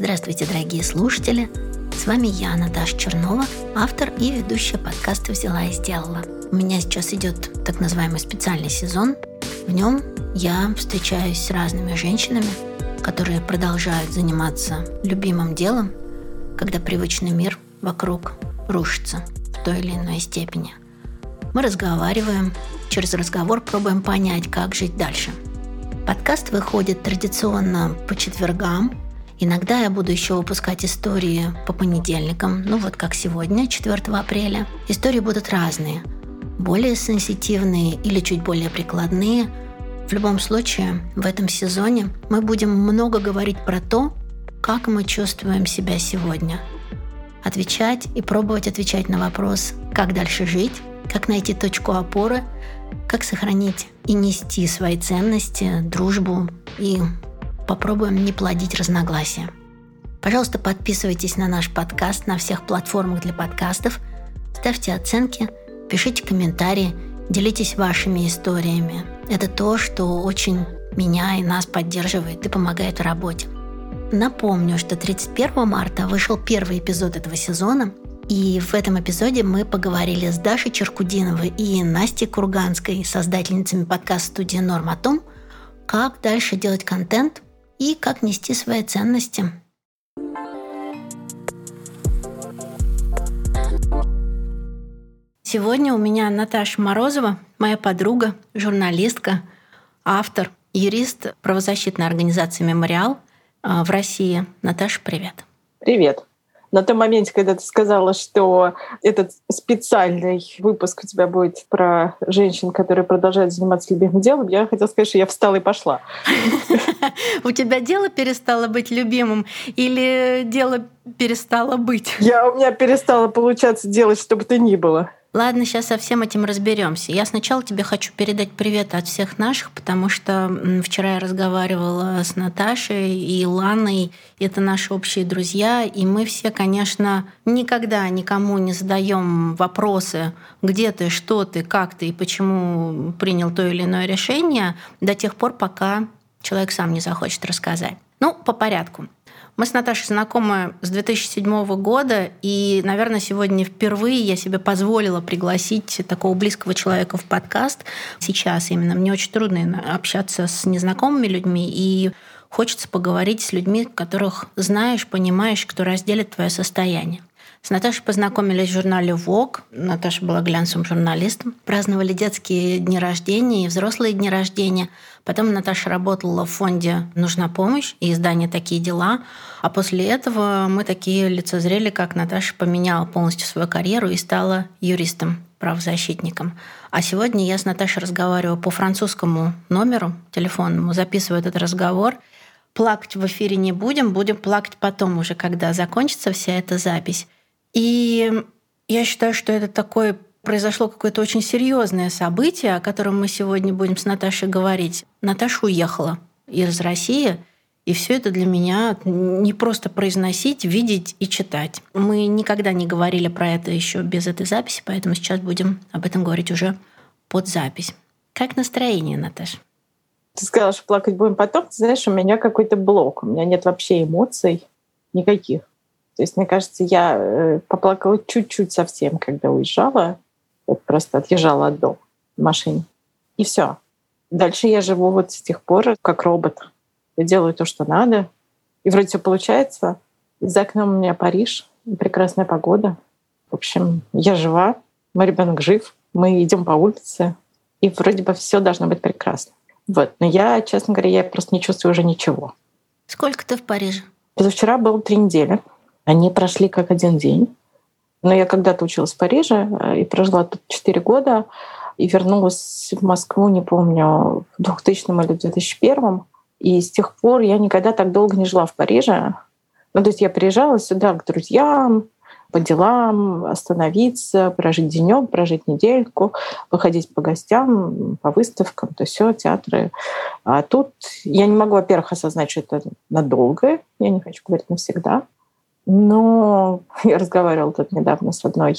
Здравствуйте, дорогие слушатели! С вами я, Наташа Чернова, автор и ведущая подкаста «Взяла и сделала». У меня сейчас идет так называемый специальный сезон. В нем я встречаюсь с разными женщинами, которые продолжают заниматься любимым делом, когда привычный мир вокруг рушится в той или иной степени. Мы разговариваем, через разговор пробуем понять, как жить дальше. Подкаст выходит традиционно по четвергам. Иногда я буду еще выпускать истории по понедельникам, ну вот как сегодня, 4 апреля. Истории будут разные, более сенситивные или чуть более прикладные. В любом случае, в этом сезоне мы будем много говорить про то, как мы чувствуем себя сегодня. Отвечать и пробовать отвечать на вопрос, как дальше жить, как найти точку опоры, как сохранить и нести свои ценности, дружбу и попробуем не плодить разногласия. Пожалуйста, подписывайтесь на наш подкаст на всех платформах для подкастов, ставьте оценки, пишите комментарии, делитесь вашими историями. Это то, что очень меня и нас поддерживает и помогает в работе. Напомню, что 31 марта вышел первый эпизод этого сезона, и в этом эпизоде мы поговорили с Дашей Черкудиновой и Настей Курганской, создательницами подкаст-студии «Норм» о том, как дальше делать контент и как нести свои ценности. Сегодня у меня Наташа Морозова, моя подруга, журналистка, автор, юрист правозащитной организации «Мемориал», а, в России. Наташа, привет. Привет. На том моменте, когда ты сказала, что этот специальный выпуск у тебя будет про женщин, которые продолжают заниматься любимым делом, я хотела сказать, что я встала и пошла. У тебя дело перестало быть любимым или дело перестало быть? Я, у меня перестало получаться делать, что бы то ни было. Ладно, сейчас со всем этим разберемся. Я сначала тебе хочу передать привет от всех наших, потому что вчера я разговаривала с Наташей и Ланой. Это наши общие друзья, и мы все, конечно, никогда никому не задаем вопросы, где ты, что ты, как ты и почему принял то или иное решение до тех пор, пока человек сам не захочет рассказать. Ну, по порядку. Мы с Наташей знакомы с 2007 года, и, наверное, сегодня впервые я себе позволила пригласить такого близкого человека в подкаст. Сейчас именно мне очень трудно общаться с незнакомыми людьми, и хочется поговорить с людьми, которых знаешь, понимаешь, кто разделит твое состояние. С Наташей познакомились в журнале Vogue. Наташа была глянцевым журналистом. Праздновали детские дни рождения и взрослые дни рождения. Потом Наташа работала в фонде «Нужна помощь» и издание «Такие дела». А после этого мы такие лицезрели, как Наташа поменяла полностью свою карьеру и стала юристом, правозащитником. А сегодня я с Наташей разговариваю по французскому номеру телефонному, записываю этот разговор. Плакать в эфире не будем, будем плакать потом уже, когда закончится вся эта запись. И я считаю, что это такое произошло какое-то очень серьезное событие, о котором мы сегодня будем с Наташей говорить. Наташа уехала из России, и все это для меня не просто произносить, видеть и читать. Мы никогда не говорили про это еще без этой записи, поэтому сейчас будем об этом говорить уже под запись. Как настроение, Наташа? Ты сказала, что плакать будем потом. Ты знаешь, у меня какой-то блок. У меня нет вообще эмоций никаких. То есть, мне кажется, я э, поплакала чуть-чуть совсем, когда уезжала. Вот просто отъезжала от дома в машине. И все. Дальше я живу вот с тех пор как робот. Я делаю то, что надо. И вроде все получается. За окном у меня Париж, прекрасная погода. В общем, я жива, мой ребенок жив, мы идем по улице, и вроде бы все должно быть прекрасно. Вот. Но я, честно говоря, я просто не чувствую уже ничего. Сколько ты в Париже? Позавчера было три недели. Они прошли как один день. Но я когда-то училась в Париже э, и прожила тут 4 года и вернулась в Москву, не помню, в 2000 или 2001. И с тех пор я никогда так долго не жила в Париже. Ну, то есть я приезжала сюда к друзьям, по делам, остановиться, прожить денек, прожить недельку, выходить по гостям, по выставкам, то все, театры. А тут я не могу, во-первых, осознать, что это надолго, я не хочу говорить навсегда. Но я разговаривала тут недавно с одной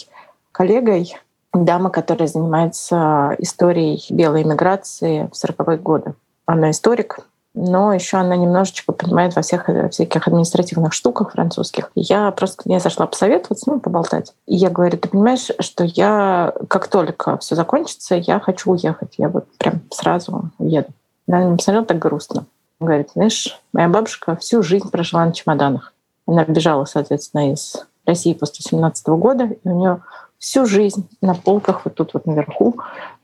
коллегой, дама, которая занимается историей белой иммиграции в 40-е годы. Она историк, но еще она немножечко понимает во всех всяких административных штуках французских. Я просто к зашла посоветоваться, ну, поболтать. И я говорю, ты понимаешь, что я, как только все закончится, я хочу уехать. Я вот прям сразу уеду. Она посмотрела так грустно. Говорит, знаешь, моя бабушка всю жизнь прожила на чемоданах. Она бежала, соответственно, из России после 17 года, и у нее всю жизнь на полках вот тут вот наверху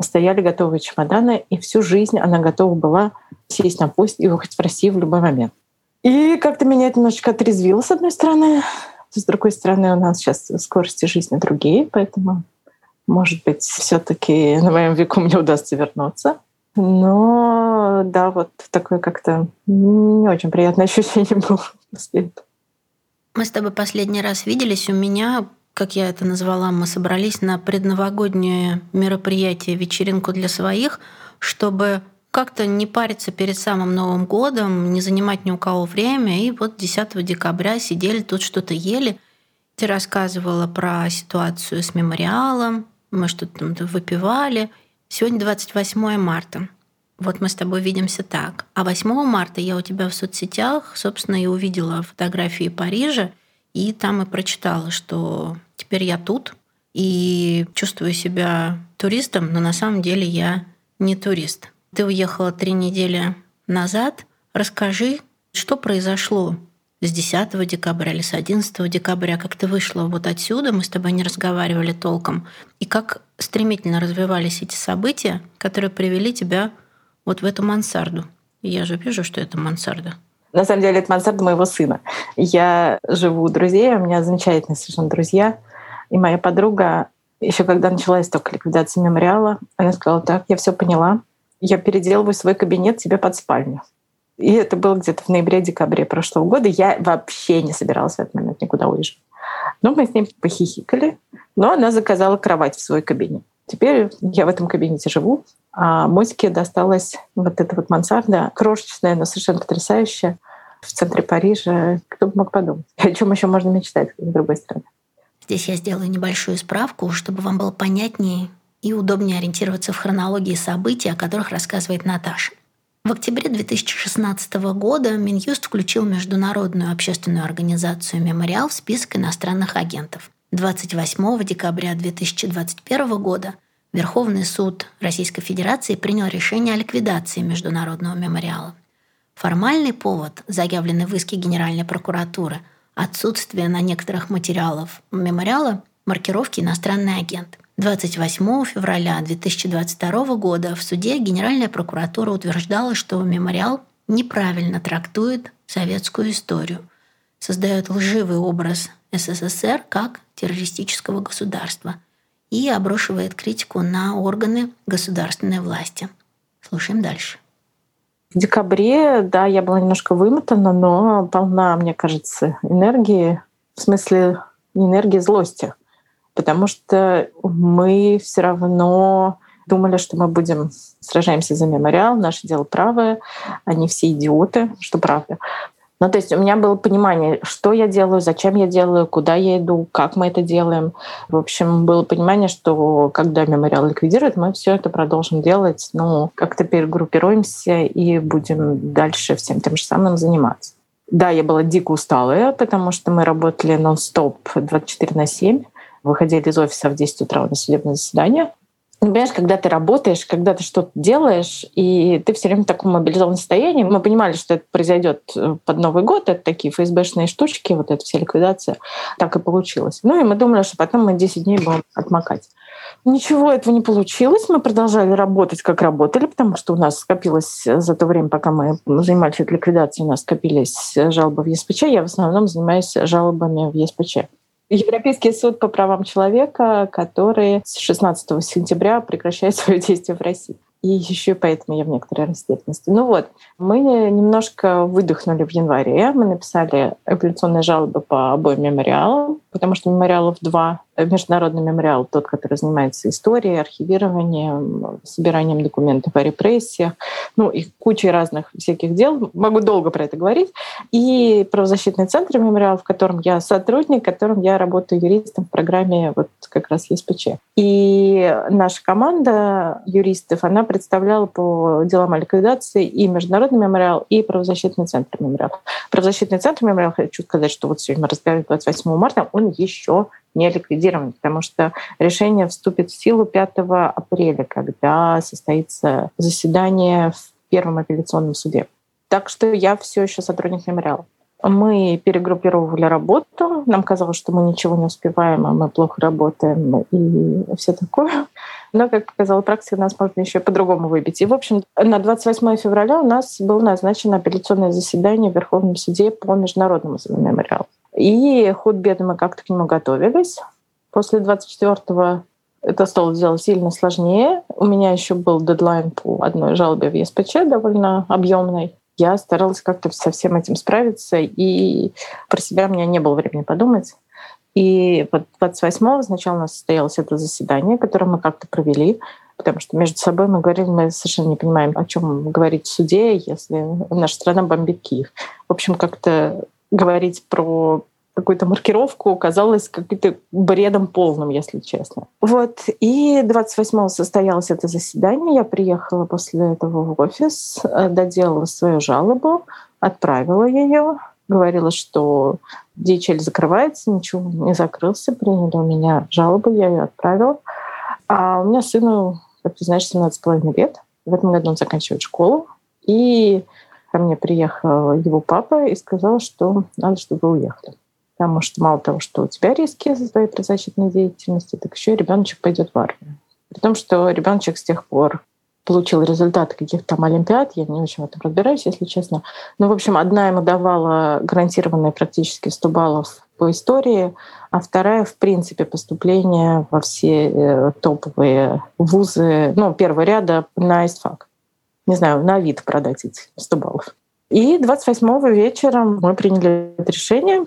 стояли готовые чемоданы, и всю жизнь она готова была сесть на поезд и уехать в Россию в любой момент. И как-то меня это немножечко отрезвило, с одной стороны. С другой стороны, у нас сейчас скорости жизни другие, поэтому, может быть, все таки на моем веку мне удастся вернуться. Но да, вот такое как-то не очень приятное ощущение было после этого. Мы с тобой последний раз виделись. У меня как я это назвала, мы собрались на предновогоднее мероприятие, вечеринку для своих, чтобы как-то не париться перед самым Новым годом, не занимать ни у кого время. И вот 10 декабря сидели тут что-то ели. Ты рассказывала про ситуацию с мемориалом, мы что-то выпивали. Сегодня 28 марта. Вот мы с тобой видимся так. А 8 марта я у тебя в соцсетях, собственно, и увидела фотографии Парижа, и там и прочитала, что теперь я тут и чувствую себя туристом, но на самом деле я не турист. Ты уехала три недели назад. Расскажи, что произошло с 10 декабря или с 11 декабря, как ты вышла вот отсюда, мы с тобой не разговаривали толком, и как стремительно развивались эти события, которые привели тебя вот в эту мансарду. Я же вижу, что это мансарда. На самом деле, это мансарда моего сына. Я живу у друзей, у меня замечательные совершенно друзья. И моя подруга, еще когда началась только ликвидация мемориала, она сказала, так, я все поняла, я переделываю свой кабинет себе под спальню. И это было где-то в ноябре-декабре прошлого года. Я вообще не собиралась в этот момент никуда уезжать. Но мы с ним похихикали. Но она заказала кровать в свой кабинет. Теперь я в этом кабинете живу, а Моське досталась вот эта вот мансарда, крошечная, но совершенно потрясающая, в центре Парижа. Кто бы мог подумать? О чем еще можно мечтать, с другой стороны? Здесь я сделаю небольшую справку, чтобы вам было понятнее и удобнее ориентироваться в хронологии событий, о которых рассказывает Наташа. В октябре 2016 года Минюст включил Международную общественную организацию «Мемориал» в список иностранных агентов. 28 декабря 2021 года Верховный суд Российской Федерации принял решение о ликвидации Международного мемориала. Формальный повод, заявленный в иске Генеральной прокуратуры, отсутствие на некоторых материалах мемориала маркировки «иностранный агент». 28 февраля 2022 года в суде Генеральная прокуратура утверждала, что мемориал неправильно трактует советскую историю, создает лживый образ СССР как террористического государства и обрушивает критику на органы государственной власти. Слушаем дальше. В декабре, да, я была немножко вымотана, но полна, мне кажется, энергии, в смысле энергии злости. Потому что мы все равно думали, что мы будем сражаемся за мемориал, наше дело правое, они все идиоты, что правда. Ну, то есть у меня было понимание, что я делаю, зачем я делаю, куда я иду, как мы это делаем. В общем, было понимание, что когда мемориал ликвидирует, мы все это продолжим делать, ну, как-то перегруппируемся и будем дальше всем тем же самым заниматься. Да, я была дико усталая, потому что мы работали нон-стоп 24 на 7, выходили из офиса в 10 утра на судебное заседание. Ну, понимаешь, когда ты работаешь, когда ты что-то делаешь, и ты все время в таком мобилизованном состоянии, мы понимали, что это произойдет э, под Новый год, это такие ФСБшные штучки, вот эта вся ликвидация, так и получилось. Ну и мы думали, что потом мы 10 дней будем отмокать. Ничего этого не получилось. Мы продолжали работать, как работали, потому что у нас скопилось за то время, пока мы занимались ликвидацией, у нас скопились жалобы в ЕСПЧ. Я в основном занимаюсь жалобами в ЕСПЧ. Европейский суд по правам человека, который с 16 сентября прекращает свое действие в России. И еще поэтому я в некоторой растерянности. Ну вот, мы немножко выдохнули в январе. Мы написали апелляционные жалобы по обоим мемориалам, потому что мемориалов два. Международный мемориал, тот, который занимается историей, архивированием, собиранием документов о репрессиях, ну и кучей разных всяких дел. Могу долго про это говорить. И правозащитный центр мемориал, в котором я сотрудник, в котором я работаю юристом в программе вот как раз ЕСПЧ. И наша команда юристов, она представляла по делам о ликвидации и Международный мемориал, и правозащитный центр мемориал. Правозащитный центр мемориал, хочу сказать, что вот сегодня мы разговариваем 28 марта, он еще не ликвидирован, потому что решение вступит в силу 5 апреля, когда состоится заседание в Первом апелляционном суде. Так что я все еще сотрудник мемориала. Мы перегруппировывали работу. Нам казалось, что мы ничего не успеваем, а мы плохо работаем и все такое. Но, как показала практика, нас можно еще по-другому выбить. И, в общем, на 28 февраля у нас было назначено апелляционное заседание в Верховном суде по международному мемориалу. И худ беды мы как-то к нему готовились. После 24-го это стало делать сильно сложнее. У меня еще был дедлайн по одной жалобе в ЕСПЧ, довольно объемной. Я старалась как-то со всем этим справиться, и про себя у меня не было времени подумать. И вот 28-го сначала у нас состоялось это заседание, которое мы как-то провели, потому что между собой мы говорили, мы совершенно не понимаем, о чем говорить в суде, если наша страна бомбит Киев. В общем, как-то говорить про какую-то маркировку казалось каким-то бредом полным, если честно. Вот. И 28-го состоялось это заседание. Я приехала после этого в офис, э, доделала свою жалобу, отправила ее, говорила, что DHL закрывается, ничего не закрылся, приняли у меня жалобу, я ее отправила. А у меня сыну, как ты знаешь, 17,5 лет. В этом году он заканчивает школу. И ко мне приехал его папа и сказал, что надо, чтобы вы уехали. Потому что мало того, что у тебя риски за твоей правозащитной деятельности, так еще и ребеночек пойдет в армию. При том, что ребеночек с тех пор получил результаты каких-то там олимпиад, я не очень в этом разбираюсь, если честно. Но, в общем, одна ему давала гарантированные практически 100 баллов по истории, а вторая, в принципе, поступление во все э, топовые вузы, ну, первого ряда на ИСТФАК. Не знаю, на вид продать эти 100 баллов. И 28 вечером мы приняли это решение.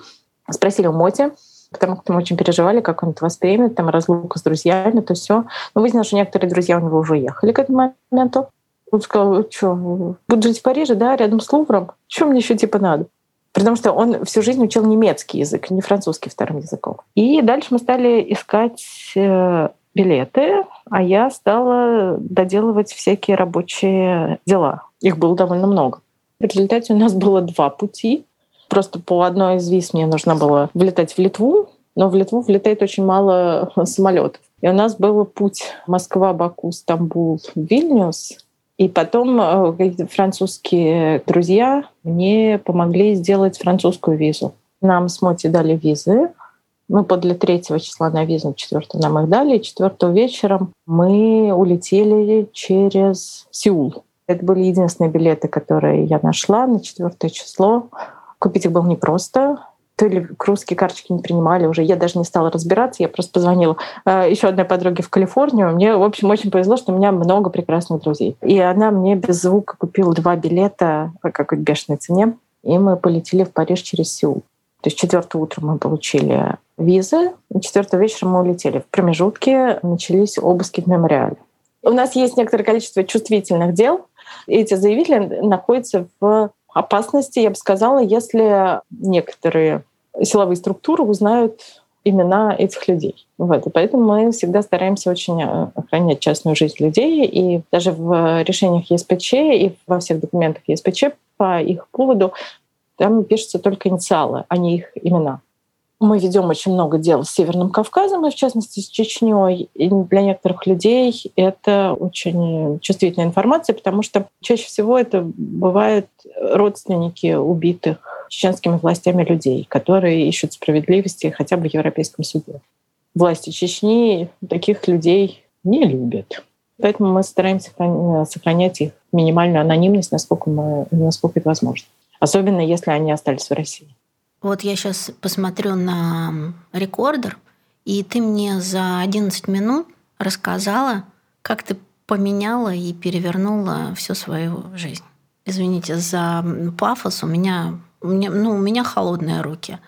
Спросили у Моти, потому что мы очень переживали, как он это воспримет, там разлука с друзьями, то все. Но выяснилось, что некоторые друзья у него уже уехали к этому моменту. Он сказал, что, буду жить в Париже, да, рядом с Лувром? Что мне еще типа надо? Потому что он всю жизнь учил немецкий язык, не французский вторым языком. И дальше мы стали искать э, билеты, а я стала доделывать всякие рабочие дела. Их было довольно много. В результате у нас было два пути. Просто по одной из виз мне нужно было влетать в Литву, но в Литву влетает очень мало самолетов. И у нас был путь Москва, Баку, Стамбул, Вильнюс. И потом э, французские друзья мне помогли сделать французскую визу. Нам с Моти дали визы. Мы подали 3 числа на визу, 4 нам их дали. И 4 вечером мы улетели через Сеул. Это были единственные билеты, которые я нашла на 4 число. Купить их было непросто. То ли русские карточки не принимали уже. Я даже не стала разбираться. Я просто позвонила э, еще одной подруге в Калифорнию. Мне, в общем, очень повезло, что у меня много прекрасных друзей. И она мне без звука купила два билета по какой-то бешеной цене. И мы полетели в Париж через Сеул. То есть 4 утра мы получили визы, 4 вечера мы улетели. В промежутке начались обыски в мемориале. У нас есть некоторое количество чувствительных дел. Эти заявители находятся в опасности, я бы сказала, если некоторые силовые структуры узнают имена этих людей. Вот. И поэтому мы всегда стараемся очень э, охранять частную жизнь людей. И даже в решениях ЕСПЧ и во всех документах ЕСПЧ по их поводу там пишутся только инициалы, а не их имена. Мы ведем очень много дел с Северным Кавказом, и в частности с Чечней. И для некоторых людей это очень чувствительная информация, потому что чаще всего это бывают родственники убитых чеченскими властями людей, которые ищут справедливости хотя бы в Европейском суде. Власти Чечни таких людей не любят. Поэтому мы стараемся сохранять их минимальную анонимность, насколько, мы, насколько это возможно. Особенно если они остались в России. Вот я сейчас посмотрю на рекордер, и ты мне за 11 минут рассказала, как ты поменяла и перевернула всю свою жизнь. Извините за пафос, у меня, у меня, ну, у меня холодные руки.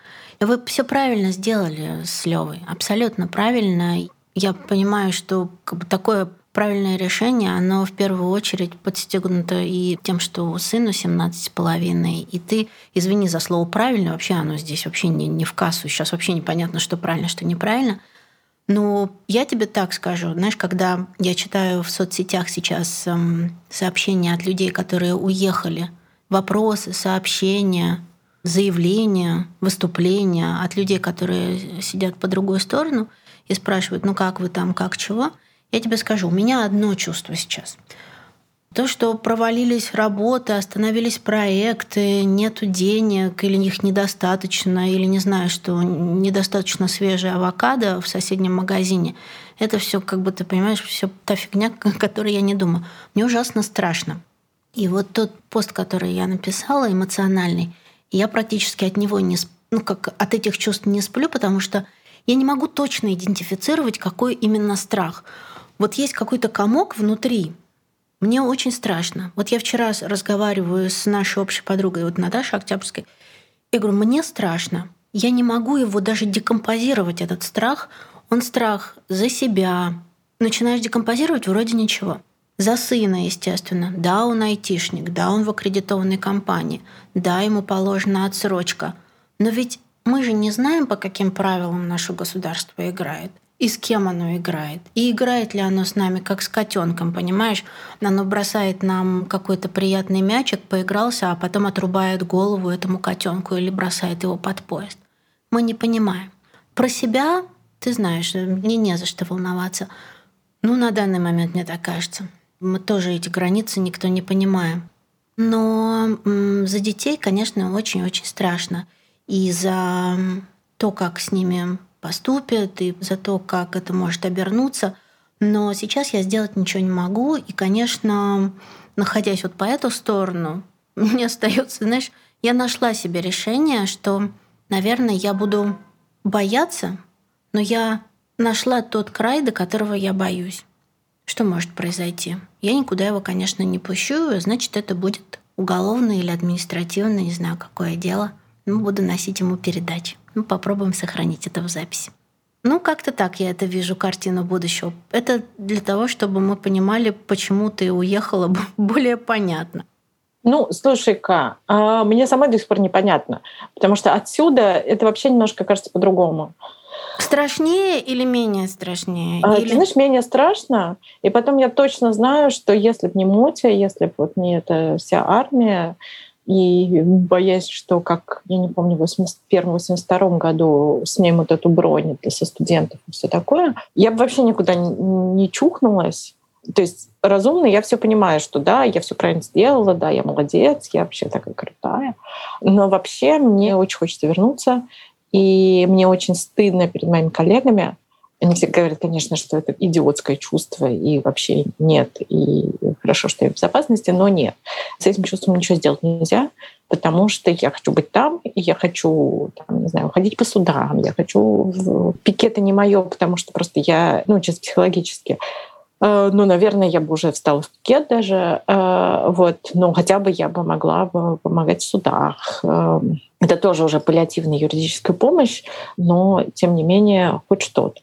Вы все правильно сделали с Левой, абсолютно правильно. Я понимаю, что такое правильное решение, оно в первую очередь подстегнуто и тем, что сыну 17 с половиной, и ты, извини за слово правильно, вообще оно здесь вообще не, не в кассу, сейчас вообще непонятно, что правильно, что неправильно. Но я тебе так скажу, знаешь, когда я читаю в соцсетях сейчас эм, сообщения от людей, которые уехали, вопросы, сообщения, заявления, выступления от людей, которые сидят по другую сторону и спрашивают, ну как вы там, как чего – я тебе скажу, у меня одно чувство сейчас. То, что провалились работы, остановились проекты, нету денег, или их недостаточно, или не знаю, что недостаточно свежая авокадо в соседнем магазине, это все, как бы ты понимаешь, все та фигня, о которой я не думаю. Мне ужасно страшно. И вот тот пост, который я написала, эмоциональный, я практически от него не ну, как от этих чувств не сплю, потому что я не могу точно идентифицировать, какой именно страх вот есть какой-то комок внутри. Мне очень страшно. Вот я вчера разговариваю с нашей общей подругой, вот Наташей Октябрьской. Я говорю, мне страшно. Я не могу его даже декомпозировать, этот страх. Он страх за себя. Начинаешь декомпозировать, вроде ничего. За сына, естественно. Да, он айтишник, да, он в аккредитованной компании, да, ему положена отсрочка. Но ведь мы же не знаем, по каким правилам наше государство играет и с кем оно играет. И играет ли оно с нами, как с котенком, понимаешь? Оно бросает нам какой-то приятный мячик, поигрался, а потом отрубает голову этому котенку или бросает его под поезд. Мы не понимаем. Про себя, ты знаешь, мне не за что волноваться. Ну, на данный момент мне так кажется. Мы тоже эти границы никто не понимаем. Но за детей, конечно, очень-очень страшно. И за то, как с ними поступят и за то, как это может обернуться. Но сейчас я сделать ничего не могу. И, конечно, находясь вот по эту сторону, мне остается, знаешь, я нашла себе решение, что, наверное, я буду бояться, но я нашла тот край, до которого я боюсь. Что может произойти? Я никуда его, конечно, не пущу, значит, это будет уголовное или административное, не знаю, какое дело. Ну, буду носить ему передачи. Ну, попробуем сохранить это в записи. Ну, как-то так я это вижу, картину будущего. Это для того, чтобы мы понимали, почему ты уехала более понятно. Ну, слушай-ка, а мне самой до сих пор непонятно, потому что отсюда это вообще немножко кажется по-другому. Страшнее или менее страшнее? А, или... Ты знаешь, менее страшно. И потом я точно знаю, что если бы не Мотя, если бы вот не эта вся армия, и боясь, что, как, я не помню, в 81-82 году снимут эту бронь это со студентов и все такое, я бы вообще никуда не чухнулась. То есть разумно я все понимаю, что да, я все правильно сделала, да, я молодец, я вообще такая крутая. Но вообще мне очень хочется вернуться, и мне очень стыдно перед моими коллегами, они говорят, конечно, что это идиотское чувство, и вообще нет, и хорошо, что я в безопасности, но нет. С этим чувством ничего сделать нельзя, потому что я хочу быть там, и я хочу, там, не знаю, ходить по судам, я хочу... Пикеты не мое, потому что просто я, ну, чисто психологически, э, ну, наверное, я бы уже встала в пикет даже, э, вот, но хотя бы я бы могла бы помогать в судах. Э, это тоже уже паллиативная юридическая помощь, но, тем не менее, хоть что-то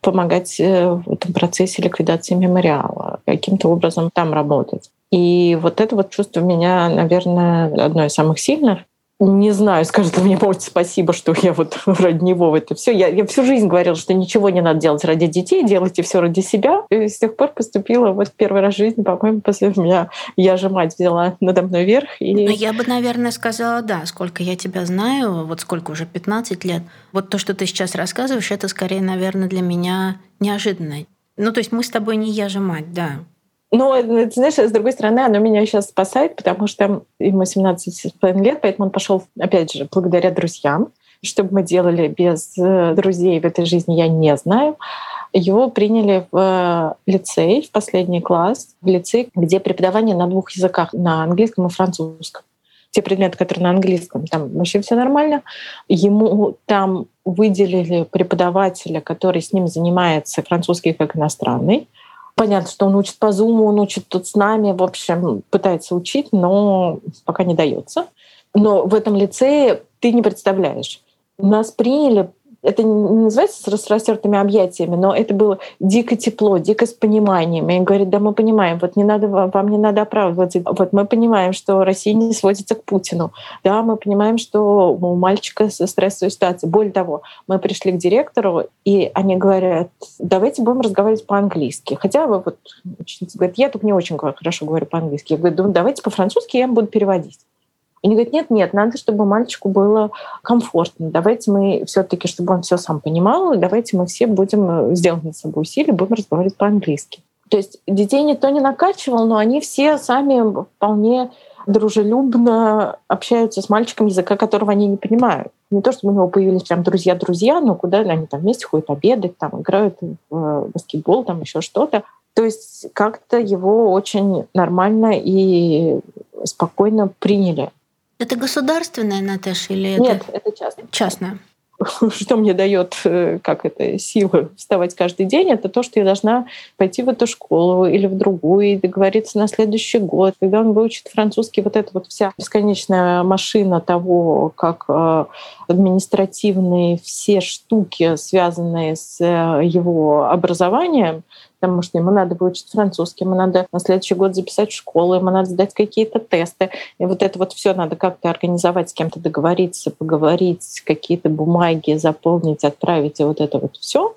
помогать э, в этом процессе ликвидации мемориала, каким-то образом там работать. И вот это вот чувство меня, наверное, одно из самых сильных не знаю, скажет мне Мотя спасибо, что я вот ради него в это все. Я, я всю жизнь говорила, что ничего не надо делать ради детей, делайте все ради себя. И с тех пор поступила вот первый раз в жизни, по-моему, после меня я же мать взяла надо мной верх. И... Ну, я бы, наверное, сказала, да, сколько я тебя знаю, вот сколько уже, 15 лет. Вот то, что ты сейчас рассказываешь, это скорее, наверное, для меня неожиданно. Ну, то есть мы с тобой не я же мать, да. Но, э, ты знаешь, с другой стороны, оно меня сейчас спасает, потому что ему 17,5 лет, поэтому он пошел, опять же, благодаря друзьям. Что бы мы делали без э, друзей в этой жизни, я не знаю. Его приняли в лицей, в последний класс, в лицей, где преподавание на двух языках, на английском и французском. Те предметы, которые на английском, там вообще все нормально. Ему там выделили преподавателя, который с ним занимается французский как иностранный Понятно, что он учит по Zoom, он учит тут с нами, в общем, пытается учить, но пока не дается. Но в этом лицее ты не представляешь. Нас приняли это не называется с распростертыми объятиями, но это было дико тепло, дико с пониманием. И говорит, да, мы понимаем, вот не надо, вам не надо оправдываться. Вот мы понимаем, что Россия не сводится к Путину. Да, мы понимаем, что у мальчика стрессовая ситуация. Более того, мы пришли к директору, и они говорят, давайте будем разговаривать по-английски. Хотя вот ученица говорит, я тут не очень хорошо говорю по-английски. Я говорю, давайте по-французски, я буду переводить. И они говорят, нет, нет, надо, чтобы мальчику было комфортно. Давайте мы все-таки, чтобы он все сам понимал, давайте мы все будем э, сделать над собой усилия, будем разговаривать по-английски. То есть детей никто не накачивал, но они все сами вполне дружелюбно общаются с мальчиком, языка которого они не понимают. Не то, чтобы у него появились прям друзья-друзья, но куда они там вместе ходят обедать, там играют в баскетбол, там еще что-то. То есть как-то его очень нормально и спокойно приняли. Это государственная, Наташа, или Нет, это, это частное. Частное. Что мне дает, э, как это, силы вставать каждый день, это то, что я должна пойти в эту школу или в другую и договориться на следующий год. Когда он выучит французский, вот эта вот вся бесконечная машина того, как э, административные все штуки, связанные с э, его образованием, потому что ему надо выучить французский, ему надо на следующий год записать в школу, ему надо сдать какие-то тесты. И вот это вот все надо как-то организовать, с кем-то договориться, поговорить, какие-то бумаги заполнить, отправить, и вот это вот все.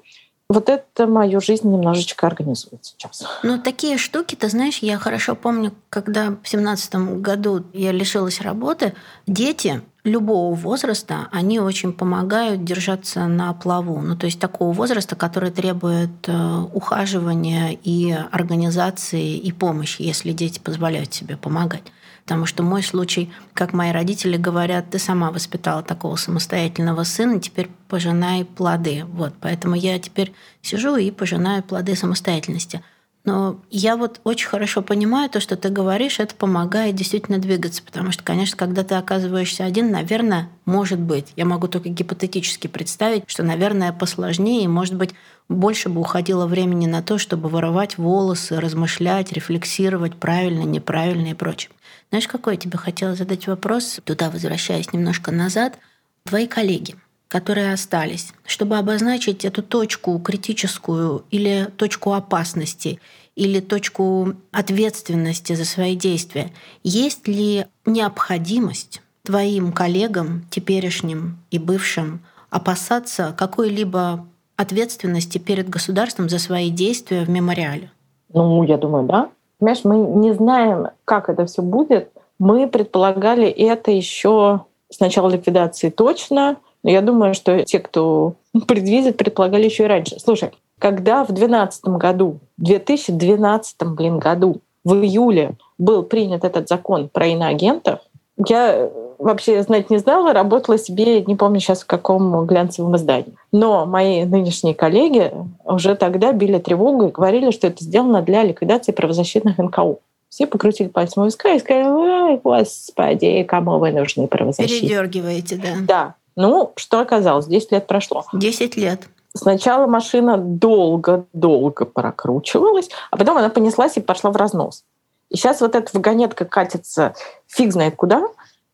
Вот это мою жизнь немножечко организует сейчас. Ну, такие штуки, ты знаешь, я хорошо помню, когда в семнадцатом году я лишилась работы, дети любого возраста, они очень помогают держаться на плаву. Ну, то есть такого возраста, который требует э, ухаживания и организации и помощи, если дети позволяют себе помогать. Потому что мой случай, как мои родители говорят, ты сама воспитала такого самостоятельного сына, теперь пожинай плоды. Вот, поэтому я теперь сижу и пожинаю плоды самостоятельности. Но я вот очень хорошо понимаю то, что ты говоришь, это помогает действительно двигаться, потому что, конечно, когда ты оказываешься один, наверное, может быть, я могу только гипотетически представить, что, наверное, посложнее, и, может быть, больше бы уходило времени на то, чтобы воровать волосы, размышлять, рефлексировать правильно, неправильно и прочее. Знаешь, какой я тебе хотела задать вопрос, туда возвращаясь немножко назад? Твои коллеги, которые остались, чтобы обозначить эту точку критическую или точку опасности, или точку ответственности за свои действия, есть ли необходимость твоим коллегам, теперешним и бывшим, опасаться какой-либо ответственности перед государством за свои действия в мемориале? Ну, я думаю, да. Понимаешь, мы не знаем, как это все будет. Мы предполагали это еще с начала ликвидации точно, но я думаю, что те, кто предвидит, предполагали еще и раньше. Слушай, когда в 2012 году, в 2012 блин, году, в июле был принят этот закон про иноагентов, я вообще знать не знала, работала себе, не помню сейчас в каком глянцевом издании. Но мои нынешние коллеги уже тогда били тревогу и говорили, что это сделано для ликвидации правозащитных НКО. Все покрутили пальцем у виска и сказали, ой, господи, кому вы нужны правозащитники. Передергиваете, да. Да. Ну, что оказалось? 10 лет прошло. 10 лет. Сначала машина долго-долго прокручивалась, а потом она понеслась и пошла в разнос. И сейчас вот эта вагонетка катится фиг знает куда.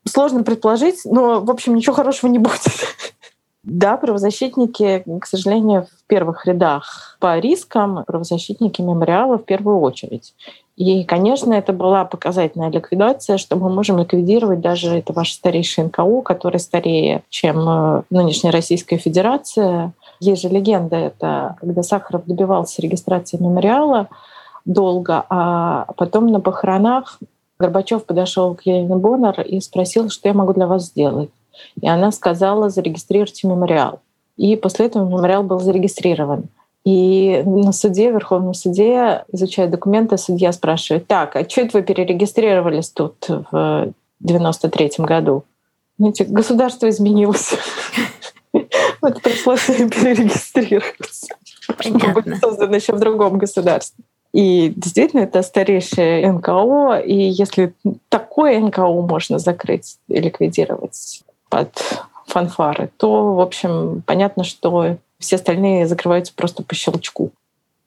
Сложно предположить, но, в общем, ничего хорошего не будет. Да, правозащитники, к сожалению, в первых рядах по рискам, правозащитники мемориала в первую очередь. И, конечно, это была показательная ликвидация, что мы можем ликвидировать даже это ваше старейшее НКО, которое старее, чем э, нынешняя Российская Федерация. Есть же легенда, это когда Сахаров добивался регистрации мемориала долго, а потом на похоронах Горбачев подошел к Елене Боннер и спросил, что я могу для вас сделать. И она сказала, зарегистрируйте мемориал. И после этого мемориал был зарегистрирован. И на суде, в Верховном суде, изучая документы, судья спрашивает, так, а что это вы перерегистрировались тут в 93 году? Знаете, государство изменилось. Вот пришлось перерегистрироваться. Понятно. Создано еще в другом государстве. И действительно, это старейшее НКО, и если такое НКО можно закрыть и ликвидировать под фанфары, то, в общем, понятно, что все остальные закрываются просто по щелчку.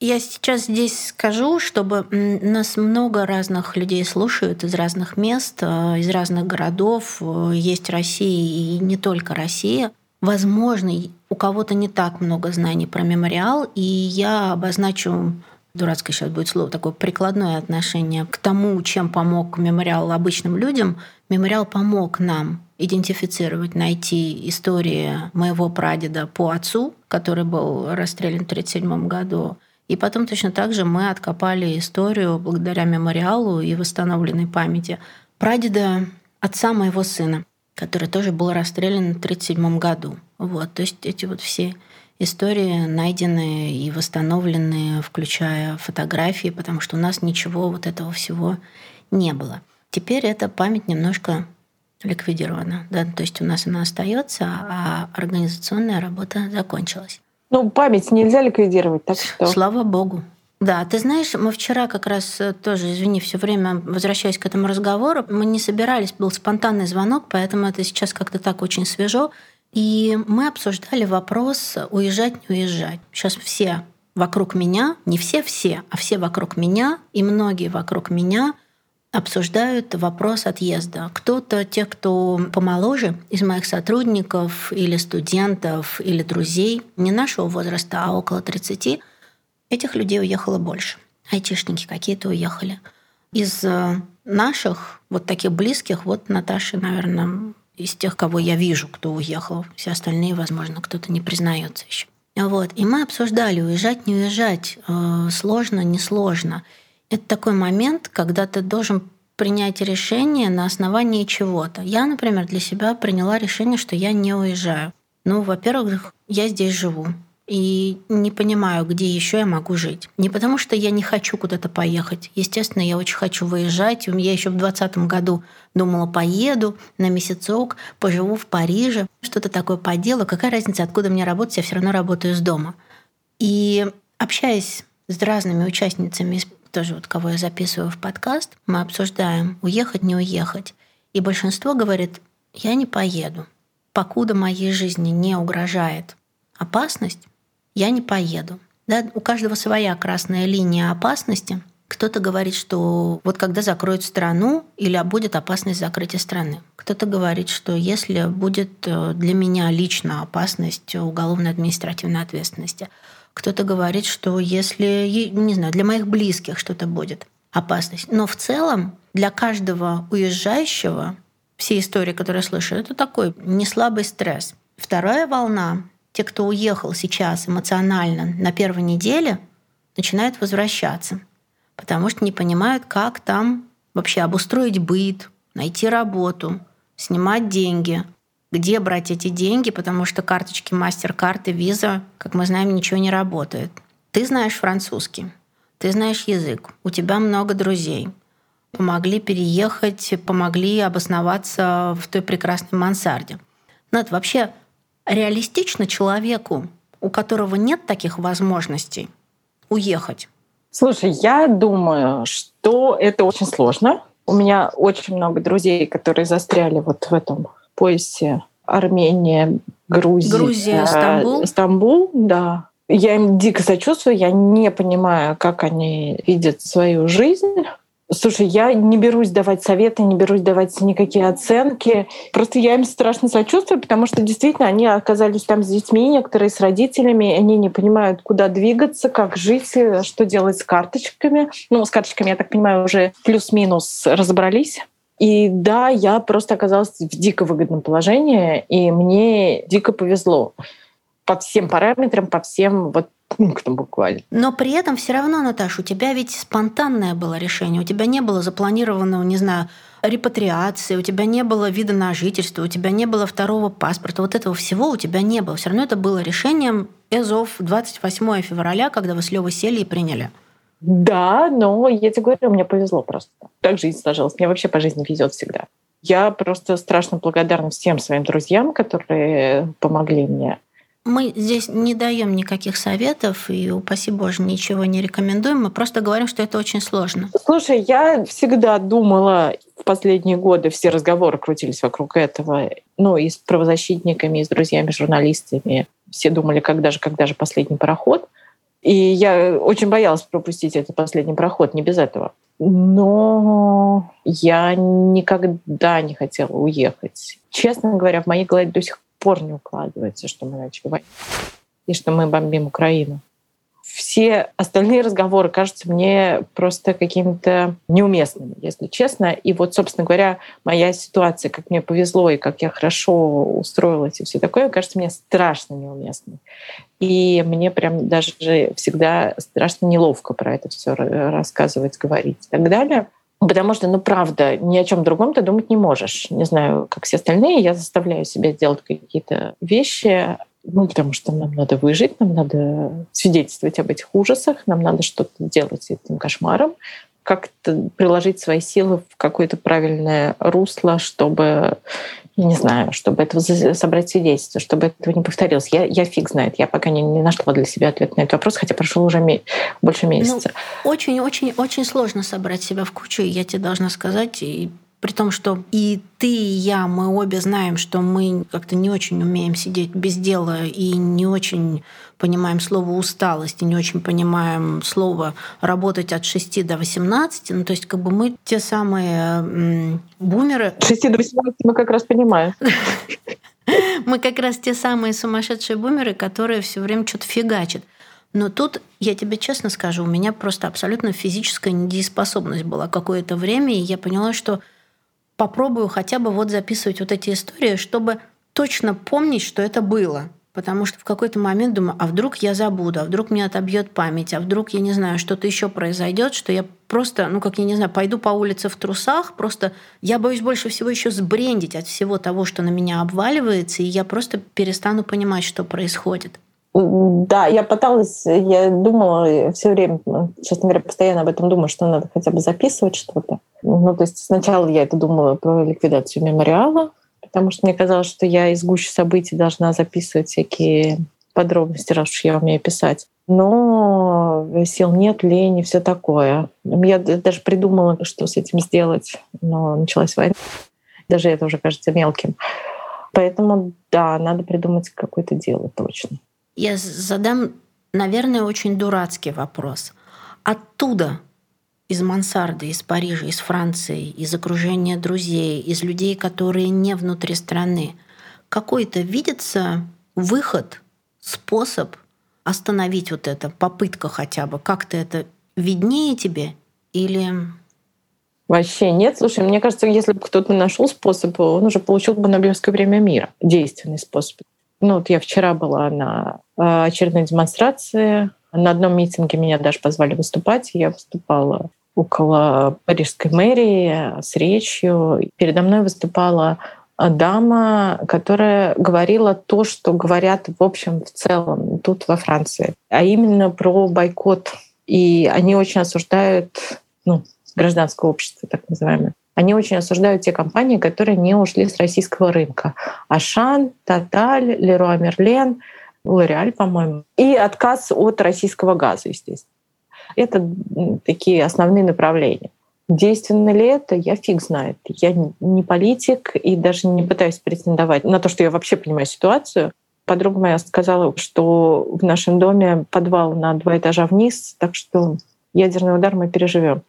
Я сейчас здесь скажу, чтобы нас много разных людей слушают из разных мест, э, из разных городов. Э, есть Россия и не только Россия. Возможно, у кого-то не так много знаний про мемориал, и я обозначу дурацкое сейчас будет слово, такое прикладное отношение к тому, чем помог мемориал обычным людям. Мемориал помог нам идентифицировать, найти истории моего прадеда по отцу, который был расстрелян в 1937 году. И потом точно так же мы откопали историю благодаря мемориалу и восстановленной памяти прадеда отца моего сына, который тоже был расстрелян в 1937 году. Вот, то есть эти вот все истории найдены и восстановлены, включая фотографии, потому что у нас ничего вот этого всего не было. Теперь эта память немножко ликвидирована. Да? То есть у нас она остается, а организационная работа закончилась. Ну, память нельзя ликвидировать, так что... Слава богу. Да, ты знаешь, мы вчера как раз э, тоже, извини, все время возвращаясь к этому разговору, мы не собирались, был спонтанный звонок, поэтому это сейчас как-то так очень свежо. И мы обсуждали вопрос уезжать, не уезжать. Сейчас все вокруг меня, не все-все, а все вокруг меня и многие вокруг меня обсуждают вопрос отъезда. Кто-то, те, кто помоложе из моих сотрудников или студентов или друзей, не нашего возраста, а около 30, этих людей уехало больше. Айтишники какие-то уехали. Из э, наших, вот таких близких, вот Наташа, наверное, из тех, кого я вижу, кто уехал. Все остальные, возможно, кто-то не признается еще. Вот. И мы обсуждали, уезжать, не уезжать, э, сложно, несложно. Это такой момент, когда ты должен принять решение на основании чего-то. Я, например, для себя приняла решение, что я не уезжаю. Ну, во-первых, я здесь живу и не понимаю, где еще я могу жить. Не потому, что я не хочу куда-то поехать. Естественно, я очень хочу выезжать. Я еще в 2020 году думала, поеду на месяцок, поживу в Париже, что-то такое поделаю. Какая разница, откуда мне работать, я все равно работаю из дома. И общаясь с разными участницами тоже вот кого я записываю в подкаст, мы обсуждаем, уехать, не уехать. И большинство говорит, я не поеду. Покуда моей жизни не угрожает опасность, я не поеду. Да, у каждого своя красная линия опасности. Кто-то говорит, что вот когда закроют страну или будет опасность закрытия страны. Кто-то говорит, что если будет э, для меня лично опасность уголовной административной ответственности, кто-то говорит, что если, не знаю, для моих близких что-то будет опасность. Но в целом для каждого уезжающего все истории, которые я слышу, это такой неслабый стресс. Вторая волна, те, кто уехал сейчас эмоционально на первой неделе, начинают возвращаться, потому что не понимают, как там вообще обустроить быт, найти работу, снимать деньги, где брать эти деньги, потому что карточки MasterCard и Visa, как мы знаем, ничего не работает. Ты знаешь французский, ты знаешь язык, у тебя много друзей, помогли переехать, помогли обосноваться в той прекрасной мансарде. Но это вообще реалистично человеку, у которого нет таких возможностей, уехать? Слушай, я думаю, что это очень сложно. У меня очень много друзей, которые застряли вот в этом поясе Армения, Грузия, Грузия, Стамбул. Стамбул, да. Я им дико сочувствую, я не понимаю, как они видят свою жизнь. Слушай, я не берусь давать советы, не берусь давать никакие оценки. Просто я им страшно сочувствую, потому что действительно они оказались там с детьми, некоторые с родителями, они не понимают, куда двигаться, как жить, что делать с карточками. Ну, с карточками, я так понимаю, уже плюс-минус разобрались. И да, я просто оказалась в дико выгодном положении, и мне дико повезло по всем параметрам, по всем вот пунктам буквально. Но при этом все равно, Наташа, у тебя ведь спонтанное было решение. У тебя не было запланированного, не знаю, репатриации, у тебя не было вида на жительство, у тебя не было второго паспорта. Вот этого всего у тебя не было. Все равно это было решением ЭЗОВ 28 февраля, когда вы с Левой сели и приняли. Да, но я тебе говорю, мне повезло просто. Так жизнь сложилась. Мне вообще по жизни везет всегда. Я просто страшно благодарна всем своим друзьям, которые помогли мне. Мы здесь не даем никаких советов и, упаси Боже, ничего не рекомендуем. Мы просто говорим, что это очень сложно. Слушай, я всегда думала, в последние годы все разговоры крутились вокруг этого. Ну, и с правозащитниками, и с друзьями, журналистами. Все думали, когда же, когда же последний пароход. И я очень боялась пропустить этот последний проход, не без этого. Но я никогда не хотела уехать. Честно говоря, в моей голове до сих пор не укладывается, что мы начали войну и что мы бомбим Украину все остальные разговоры кажутся мне просто какими-то неуместными, если честно. И вот, собственно говоря, моя ситуация, как мне повезло и как я хорошо устроилась и все такое, кажется мне страшно неуместной. И мне прям даже всегда страшно неловко про это все рассказывать, говорить и так далее. Потому что, ну, правда, ни о чем другом ты думать не можешь. Не знаю, как все остальные, я заставляю себя делать какие-то вещи, ну, потому что нам надо выжить, нам надо свидетельствовать об этих ужасах, нам надо что-то делать с этим кошмаром, как-то приложить свои силы в какое-то правильное русло, чтобы, я не знаю, чтобы этого собрать свидетельство, чтобы этого не повторилось. Я, я фиг знает, я пока не, не нашла для себя ответ на этот вопрос, хотя прошел уже ми- больше месяца. Очень-очень-очень ну, сложно собрать себя в кучу, я тебе должна сказать, и при том, что и ты, и я, мы обе знаем, что мы как-то не очень умеем сидеть без дела и не очень понимаем слово усталость и не очень понимаем слово работать от 6 до 18. Ну, то есть как бы мы те самые бумеры. От 6 до 18 мы как раз понимаем. Мы как раз те самые сумасшедшие бумеры, которые все время что-то фигачат. Но тут, я тебе честно скажу, у меня просто абсолютно физическая недееспособность была какое-то время, и я поняла, что попробую хотя бы вот записывать вот эти истории, чтобы точно помнить, что это было. Потому что в какой-то момент думаю, а вдруг я забуду, а вдруг мне отобьет память, а вдруг, я не знаю, что-то еще произойдет, что я просто, ну, как я не знаю, пойду по улице в трусах, просто я боюсь больше всего еще сбрендить от всего того, что на меня обваливается, и я просто перестану понимать, что происходит. Да, я пыталась, я думала все время, ну, честно говоря, постоянно об этом думаю, что надо хотя бы записывать что-то. Ну, то есть сначала я это думала про ликвидацию мемориала, потому что мне казалось, что я из гуще событий должна записывать всякие подробности, раз уж я умею писать. Но сил нет, лень и все такое. Я даже придумала, что с этим сделать, но началась война. Даже это уже кажется мелким. Поэтому, да, надо придумать какое-то дело точно. Я задам, наверное, очень дурацкий вопрос. Оттуда, из мансарды, из Парижа, из Франции, из окружения друзей, из людей, которые не внутри страны, какой-то видится выход, способ остановить вот это, попытка хотя бы, как-то это виднее тебе или Вообще нет. Слушай, мне кажется, если бы кто-то нашел способ, он уже получил бы Нобелевское время мира. Действенный способ. Ну, вот я вчера была на э, очередной демонстрации. На одном митинге меня даже позвали выступать. Я выступала около парижской мэрии с речью. Передо мной выступала дама, которая говорила то, что говорят в общем в целом тут во Франции, а именно про бойкот. И они очень осуждают ну, гражданское общество, так называемое. Они очень осуждают те компании, которые не ушли с российского рынка. Ашан, Тоталь, Леруа Мерлен, Лореаль, по-моему. И отказ от российского газа, естественно. Это такие основные направления. Действенно ли это, я фиг знает. Я не политик и даже не пытаюсь претендовать на то, что я вообще понимаю ситуацию. Подруга моя сказала, что в нашем доме подвал на два этажа вниз, так что ядерный удар мы переживем.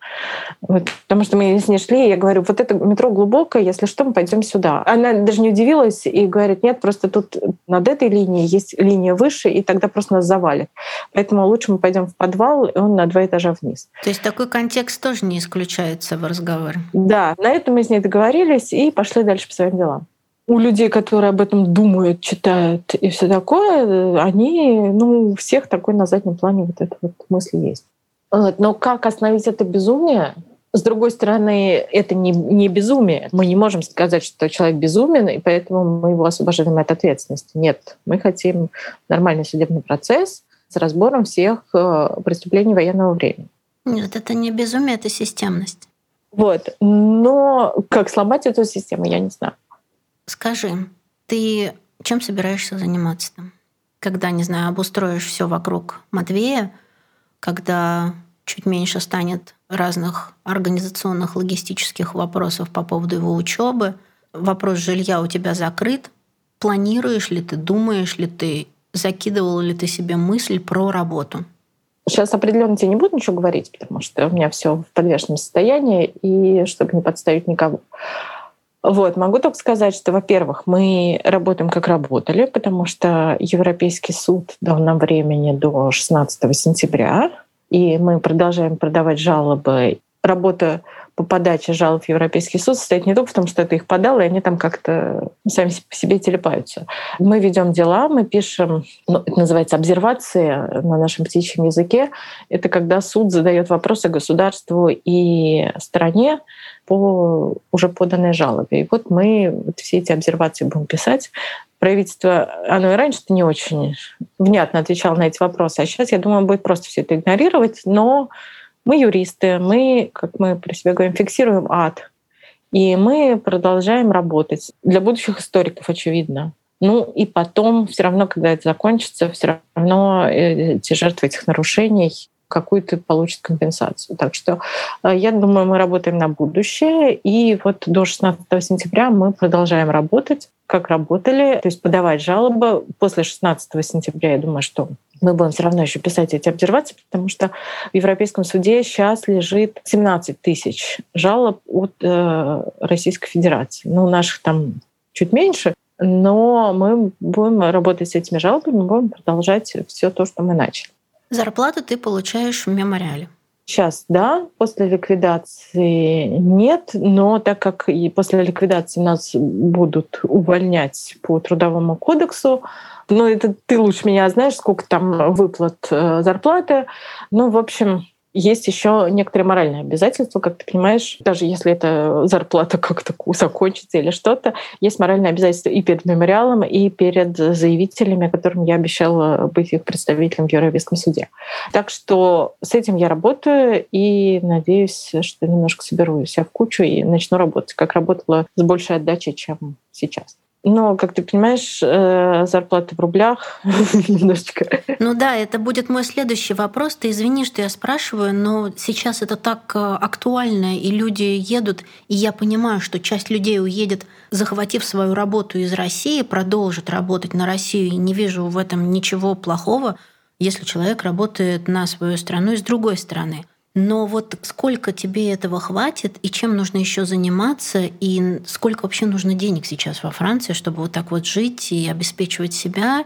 Вот, потому что мы с ней шли, и я говорю, вот это метро глубокое, если что, мы пойдем сюда. Она даже не удивилась и говорит, нет, просто тут над этой линией есть линия выше, и тогда просто нас завалит. Поэтому лучше мы пойдем в подвал, и он на два этажа вниз. То есть такой контекст тоже не исключается в разговоре? Да, на этом мы с ней договорились и пошли дальше по своим делам у людей, которые об этом думают, читают и все такое, они, ну, у всех такой на заднем плане вот эта вот мысль есть. Но как остановить это безумие? С другой стороны, это не, не безумие. Мы не можем сказать, что человек безумен, и поэтому мы его освобождаем от ответственности. Нет, мы хотим нормальный судебный процесс с разбором всех э, преступлений военного времени. Нет, это не безумие, это системность. Вот. Но как сломать эту систему, я не знаю. Скажи, ты чем собираешься заниматься там? Когда, не знаю, обустроишь все вокруг Матвея, когда чуть меньше станет разных организационных, логистических вопросов по поводу его учебы. Вопрос жилья у тебя закрыт. Планируешь ли ты, думаешь ли ты, закидывал ли ты себе мысль про работу? Сейчас определенно тебе не буду ничего говорить, потому что у меня все в подвешенном состоянии, и чтобы не подставить никого. Вот, могу только сказать, что, во-первых, мы работаем как работали, потому что Европейский суд дал нам времени до 16 сентября, и мы продолжаем продавать жалобы. Работа по подаче жалоб в Европейский суд состоит не только в том, что ты их подал, и они там как-то сами по себе телепаются. Мы ведем дела, мы пишем, ну, это называется обсервации на нашем птичьем языке. Это когда суд задает вопросы государству и стране по уже поданной жалобе. И вот мы вот все эти обсервации будем писать. Правительство, оно и раньше-то не очень внятно отвечало на эти вопросы, а сейчас, я думаю, будет просто все это игнорировать, но мы юристы, мы, как мы про себя говорим, фиксируем ад. И мы продолжаем работать. Для будущих историков, очевидно. Ну и потом, все равно, когда это закончится, все равно эти жертвы этих нарушений какую-то получат компенсацию. Так что э, я думаю, мы работаем на будущее. И вот до 16 сентября мы продолжаем работать, как работали, то есть подавать жалобы. После 16 сентября, я думаю, что мы будем все равно еще писать эти обсервации, потому что в Европейском суде сейчас лежит 17 тысяч жалоб от э, Российской Федерации. Ну, наших там чуть меньше, но мы будем работать с этими жалобами, мы будем продолжать все то, что мы начали. Зарплату ты получаешь в мемориале. Сейчас, да, после ликвидации нет, но так как и после ликвидации нас будут увольнять по трудовому кодексу, ну это ты лучше меня знаешь, сколько там выплат э, зарплаты. Ну, в общем, есть еще некоторые моральные обязательства, как ты понимаешь, даже если эта зарплата как-то закончится или что-то, есть моральные обязательства и перед мемориалом, и перед заявителями, которым я обещала быть их представителем в Европейском суде. Так что с этим я работаю и надеюсь, что немножко соберу себя в кучу и начну работать, как работала с большей отдачей, чем сейчас. Но, как ты понимаешь, э, зарплаты в рублях немножечко. Ну да, это будет мой следующий вопрос. Ты извини, что я спрашиваю, но сейчас это так э, актуально, и люди едут, и я понимаю, что часть людей уедет, захватив свою работу из России, продолжит работать на Россию, и не вижу в этом ничего плохого, если человек работает на свою страну из другой страны. Но вот сколько тебе этого хватит, и чем нужно еще заниматься, и сколько вообще нужно денег сейчас во Франции, чтобы вот так вот жить и обеспечивать себя?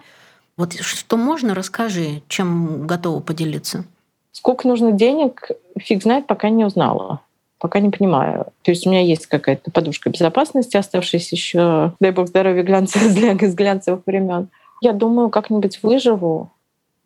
Вот что можно, расскажи, чем готова поделиться. Сколько нужно денег, фиг знает, пока не узнала. Пока не понимаю. То есть у меня есть какая-то подушка безопасности, оставшаяся еще, дай бог здоровья, глянца, из глянцевых времен. Я думаю, как-нибудь выживу,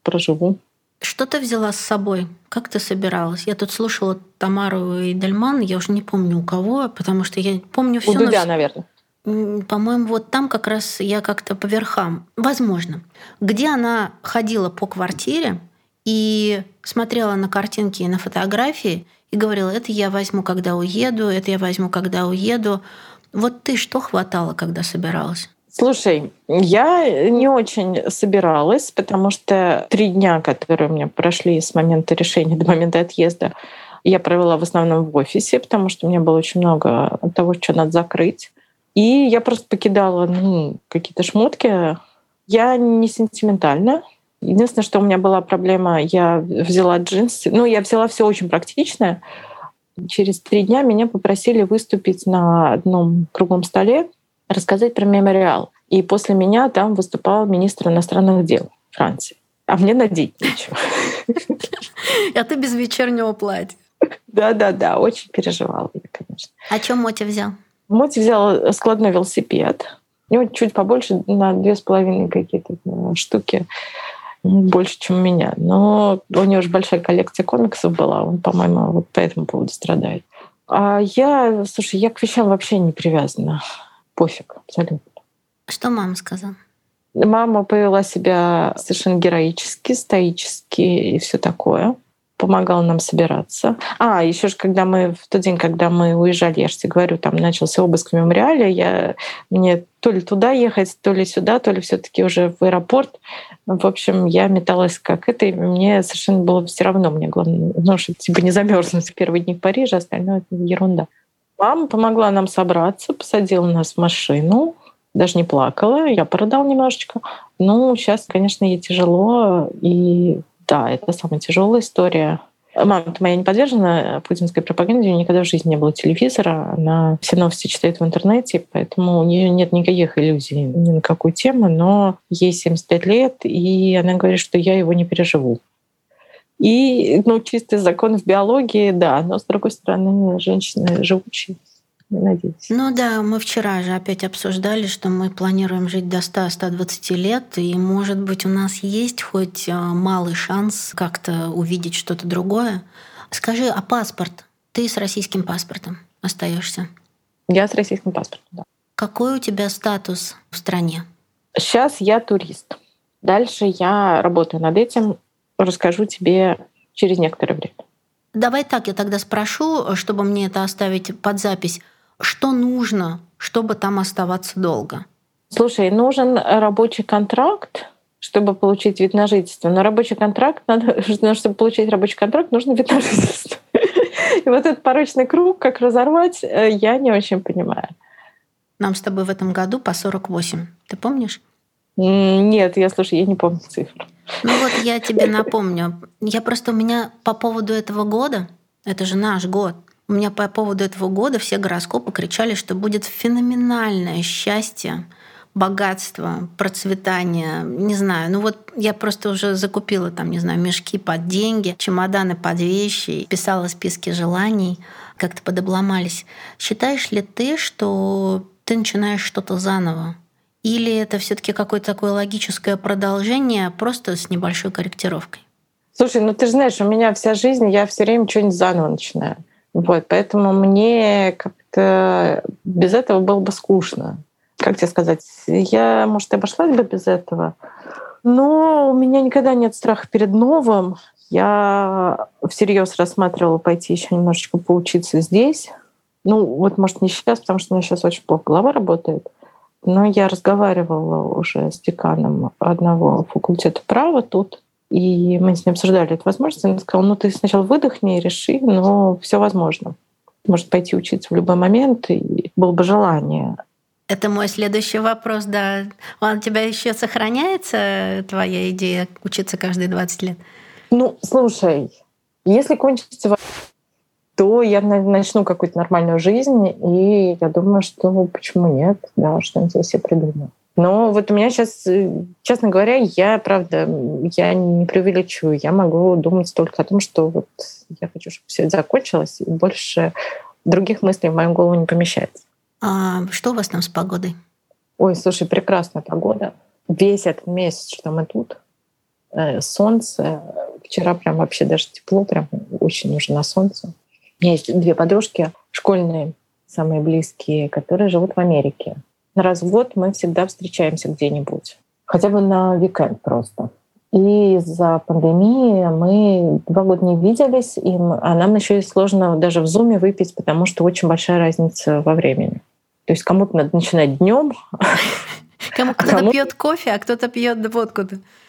проживу. Что ты взяла с собой? Как ты собиралась? Я тут слушала Тамару и Дельман, я уже не помню у кого, потому что я помню все. У Дудя, наверное. По-моему, вот там как раз я как-то по верхам. Возможно. Где она ходила по квартире и смотрела на картинки и на фотографии и говорила, это я возьму, когда уеду, это я возьму, когда уеду. Вот ты что хватало, когда собиралась? Слушай, я не очень собиралась, потому что три дня, которые у меня прошли с момента решения до момента отъезда, я провела в основном в офисе, потому что у меня было очень много того, что надо закрыть. И я просто покидала ну, какие-то шмотки. Я не сентиментальна. Единственное, что у меня была проблема, я взяла джинсы. Ну, я взяла все очень практичное. Через три дня меня попросили выступить на одном круглом столе рассказать про мемориал. И после меня там выступал министр иностранных дел Франции. А мне надеть нечего. А ты без вечернего платья. Да-да-да, очень переживала я, конечно. А чем Мотя взял? Мотя взял складной велосипед. У него чуть побольше, на две с половиной какие-то э, штуки больше, чем у меня. Но у него же большая коллекция комиксов была, он, по-моему, вот по этому поводу страдает. А я, слушай, я к вещам вообще не привязана пофиг абсолютно. Что мама сказала? Мама повела себя совершенно героически, стоически и все такое. Помогала нам собираться. А, еще же, когда мы в тот день, когда мы уезжали, я же тебе говорю, там начался обыск в мемориале, я, мне то ли туда ехать, то ли сюда, то ли все таки уже в аэропорт. В общем, я металась как это, и мне совершенно было все равно. Мне главное, ну, чтобы типа не замерзнуть в первые дни в Париже, остальное — это ерунда. Мама помогла нам собраться, посадила нас в машину, даже не плакала, я порыдал немножечко. Ну, сейчас, конечно, ей тяжело, и да, это самая тяжелая история. Мама моя не подвержена путинской пропаганде, у нее никогда в жизни не было телевизора, она все новости читает в интернете, поэтому у нее нет никаких иллюзий ни на какую тему, но ей 75 лет, и она говорит, что я его не переживу. И ну, чистый закон в биологии, да, но с другой стороны, женщины живучие надеюсь. Ну да, мы вчера же опять обсуждали, что мы планируем жить до 100-120 лет, и, может быть, у нас есть хоть э, малый шанс как-то увидеть что-то другое. Скажи, а паспорт? Ты с российским паспортом остаешься? Я с российским паспортом, да. Какой у тебя статус в стране? Сейчас я турист. Дальше я работаю над этим. Расскажу тебе через некоторое время. Давай так, я тогда спрошу, чтобы мне это оставить под запись что нужно, чтобы там оставаться долго? Слушай, нужен рабочий контракт, чтобы получить вид на жительство. Но рабочий контракт надо, чтобы получить рабочий контракт, нужно вид на жительство. И вот этот порочный круг, как разорвать, э, я не очень понимаю. Нам с тобой в этом году по 48. Ты помнишь? Нет, я слушай, я не помню цифру. Ну вот я тебе напомню. Я просто у меня по поводу этого года, это же наш год, у меня по поводу этого года все гороскопы кричали, что будет феноменальное счастье, богатство, процветание, не знаю. Ну вот я просто уже закупила там, не знаю, мешки под деньги, чемоданы под вещи, писала списки желаний, как-то подобломались. Считаешь ли ты, что ты начинаешь что-то заново? Или это все таки какое-то такое логическое продолжение, просто с небольшой корректировкой? Слушай, ну ты же знаешь, у меня вся жизнь, я все время что-нибудь заново начинаю. Вот, поэтому мне как-то без этого было бы скучно. Как тебе сказать? Я, может, обошлась бы без этого. Но у меня никогда нет страха перед новым. Я всерьез рассматривала пойти еще немножечко поучиться здесь. Ну, вот, может, не сейчас, потому что у меня сейчас очень плохо голова работает. Но я разговаривала уже с деканом одного факультета права тут. И мы с ним обсуждали эту возможность. Он сказал, ну ты сначала выдохни и реши, но все возможно. Может пойти учиться в любой момент, и было бы желание. Это мой следующий вопрос, да. А у тебя еще сохраняется твоя идея учиться каждые 20 лет? Ну, слушай, если кончится то я начну какую-то нормальную жизнь, и я думаю, что почему нет, да, что-нибудь я себе придумаю. Но вот у меня сейчас, э, честно говоря, я, правда, я не преувеличиваю. Я могу думать только о том, что вот я хочу, чтобы все это закончилось, и больше других мыслей в мою голову не помещается. А что у вас там с погодой? Ой, слушай, прекрасная погода. Весь этот месяц, что мы тут, э, солнце. Вчера прям вообще даже тепло, прям очень уже на солнце. У меня есть две подружки школьные, самые близкие, которые живут в Америке раз в год мы всегда встречаемся где-нибудь. Хотя бы на уикенд просто. И из-за пандемии мы два года не виделись, и а нам еще и сложно даже в зуме выпить, потому что очень большая разница во времени. То есть кому-то надо начинать днем. Кому кто-то кому... пьет кофе, а кто-то пьет водку.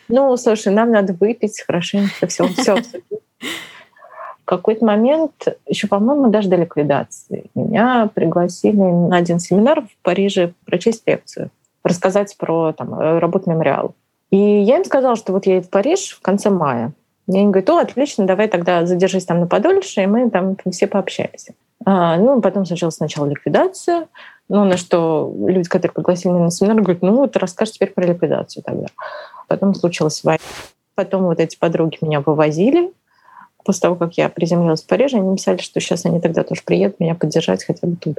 Ну, слушай, нам надо выпить хорошенько, все, все какой-то момент, еще, по-моему, даже до ликвидации, меня пригласили на один семинар в Париже прочесть лекцию, рассказать про там, работу мемориала. И я им сказала, что вот я еду в Париж в конце мая. И они говорят, о, отлично, давай тогда задержись там на подольше, и мы там все пообщаемся. А, ну, потом сначала сначала ликвидация, ну, на что люди, которые пригласили меня на семинар, говорят, ну, вот расскажешь теперь про ликвидацию тогда. Потом случилась война. Потом вот эти подруги меня вывозили, после того, как я приземлилась в Париже, они писали, что сейчас они тогда тоже приедут меня поддержать хотя бы тут.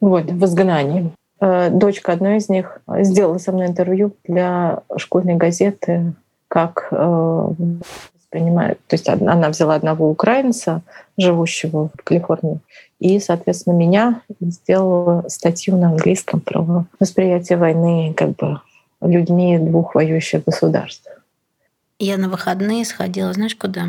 Вот, в изгнании. Э, дочка одной из них сделала со мной интервью для школьной газеты, как э, воспринимает. То есть она взяла одного украинца, живущего в Калифорнии, и, соответственно, меня сделала статью на английском про восприятие войны как бы людьми двух воюющих государств. Я на выходные сходила, знаешь, куда?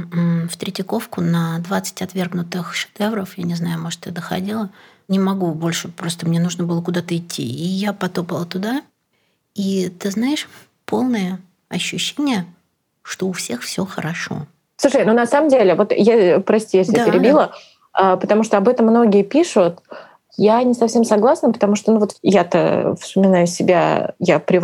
В Третьяковку на 20 отвергнутых шедевров. Я не знаю, может, ты доходила. Не могу больше, просто мне нужно было куда-то идти. И я потопала туда. И ты знаешь, полное ощущение, что у всех все хорошо. Слушай, ну на самом деле, вот я, прости, если да, перебила, да. потому что об этом многие пишут. Я не совсем согласна, потому что, ну вот я-то вспоминаю себя, я при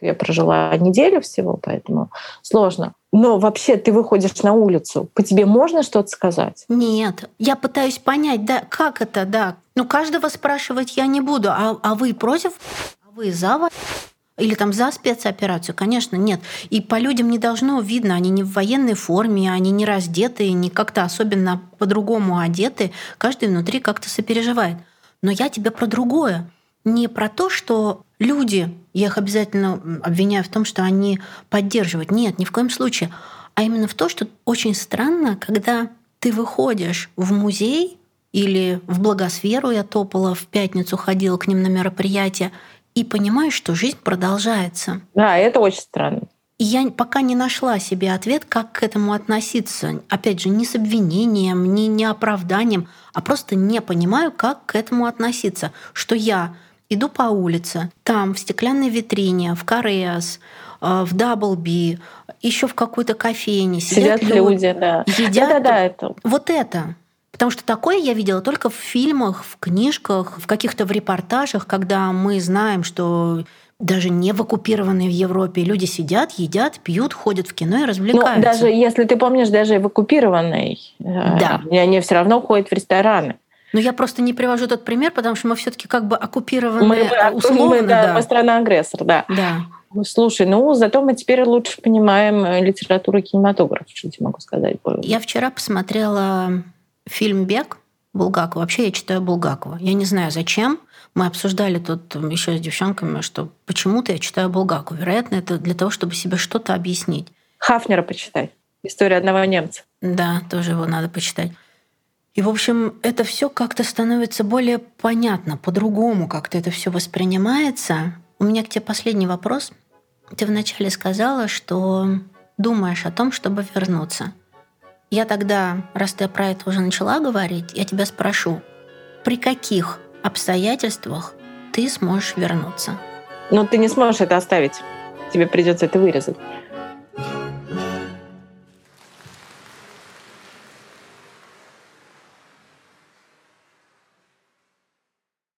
Я прожила неделю всего, поэтому сложно. Но вообще ты выходишь на улицу, по тебе можно что-то сказать? Нет. Я пытаюсь понять, да, как это, да. Ну, каждого спрашивать я не буду. А, а вы против? А вы за? Или там за спецоперацию? Конечно, нет. И по людям не должно видно, они не в военной форме, они не раздеты, не как-то особенно по-другому одеты. Каждый внутри как-то сопереживает. Но я тебе про другое. Не про то, что люди, я их обязательно обвиняю в том, что они поддерживают. Нет, ни в коем случае. А именно в том, что очень странно, когда ты выходишь в музей или в благосферу, я топала в пятницу, ходила к ним на мероприятие, и понимаешь, что жизнь продолжается. Да, это очень странно. И я пока не нашла себе ответ, как к этому относиться. Опять же, не с обвинением, не, не оправданием, а просто не понимаю, как к этому относиться. Что я иду по улице, там, в стеклянной витрине, в Кореас, э, в Даблби, еще в какой-то кофейне сидят, сидят люди, люди, да. Едят. Да, да, да, это. Вот это. Потому что такое я видела только в фильмах, в книжках, в каких-то в репортажах, когда мы знаем, что даже не в оккупированной в Европе люди сидят, едят, пьют, ходят в кино и развлекаются. Ну, даже если ты помнишь, даже в оккупированной, э, да. они все равно ходят в рестораны. Но я просто не привожу тот пример, потому что мы все-таки как бы оккупированы мы, условно. Мы, да, да. страна-агрессор, да. Да. Слушай, ну зато мы теперь лучше понимаем э, литературу и кинематограф, что я могу сказать. Я вчера посмотрела фильм «Бег» Булгакова. Вообще я читаю Булгакова. Я не знаю, зачем. Мы обсуждали тут еще с девчонками, что почему-то я читаю Булгакова. Вероятно, это для того, чтобы себе что-то объяснить. Хафнера почитай. История одного немца. Да, тоже его надо почитать. И, в общем, это все как-то становится более понятно, по-другому как-то это все воспринимается. У меня к тебе последний вопрос. Ты вначале сказала, что думаешь о том, чтобы вернуться. Я тогда, раз ты про это уже начала говорить, я тебя спрошу, при каких обстоятельствах ты сможешь вернуться? Ну, ты не сможешь это оставить. Тебе придется это вырезать.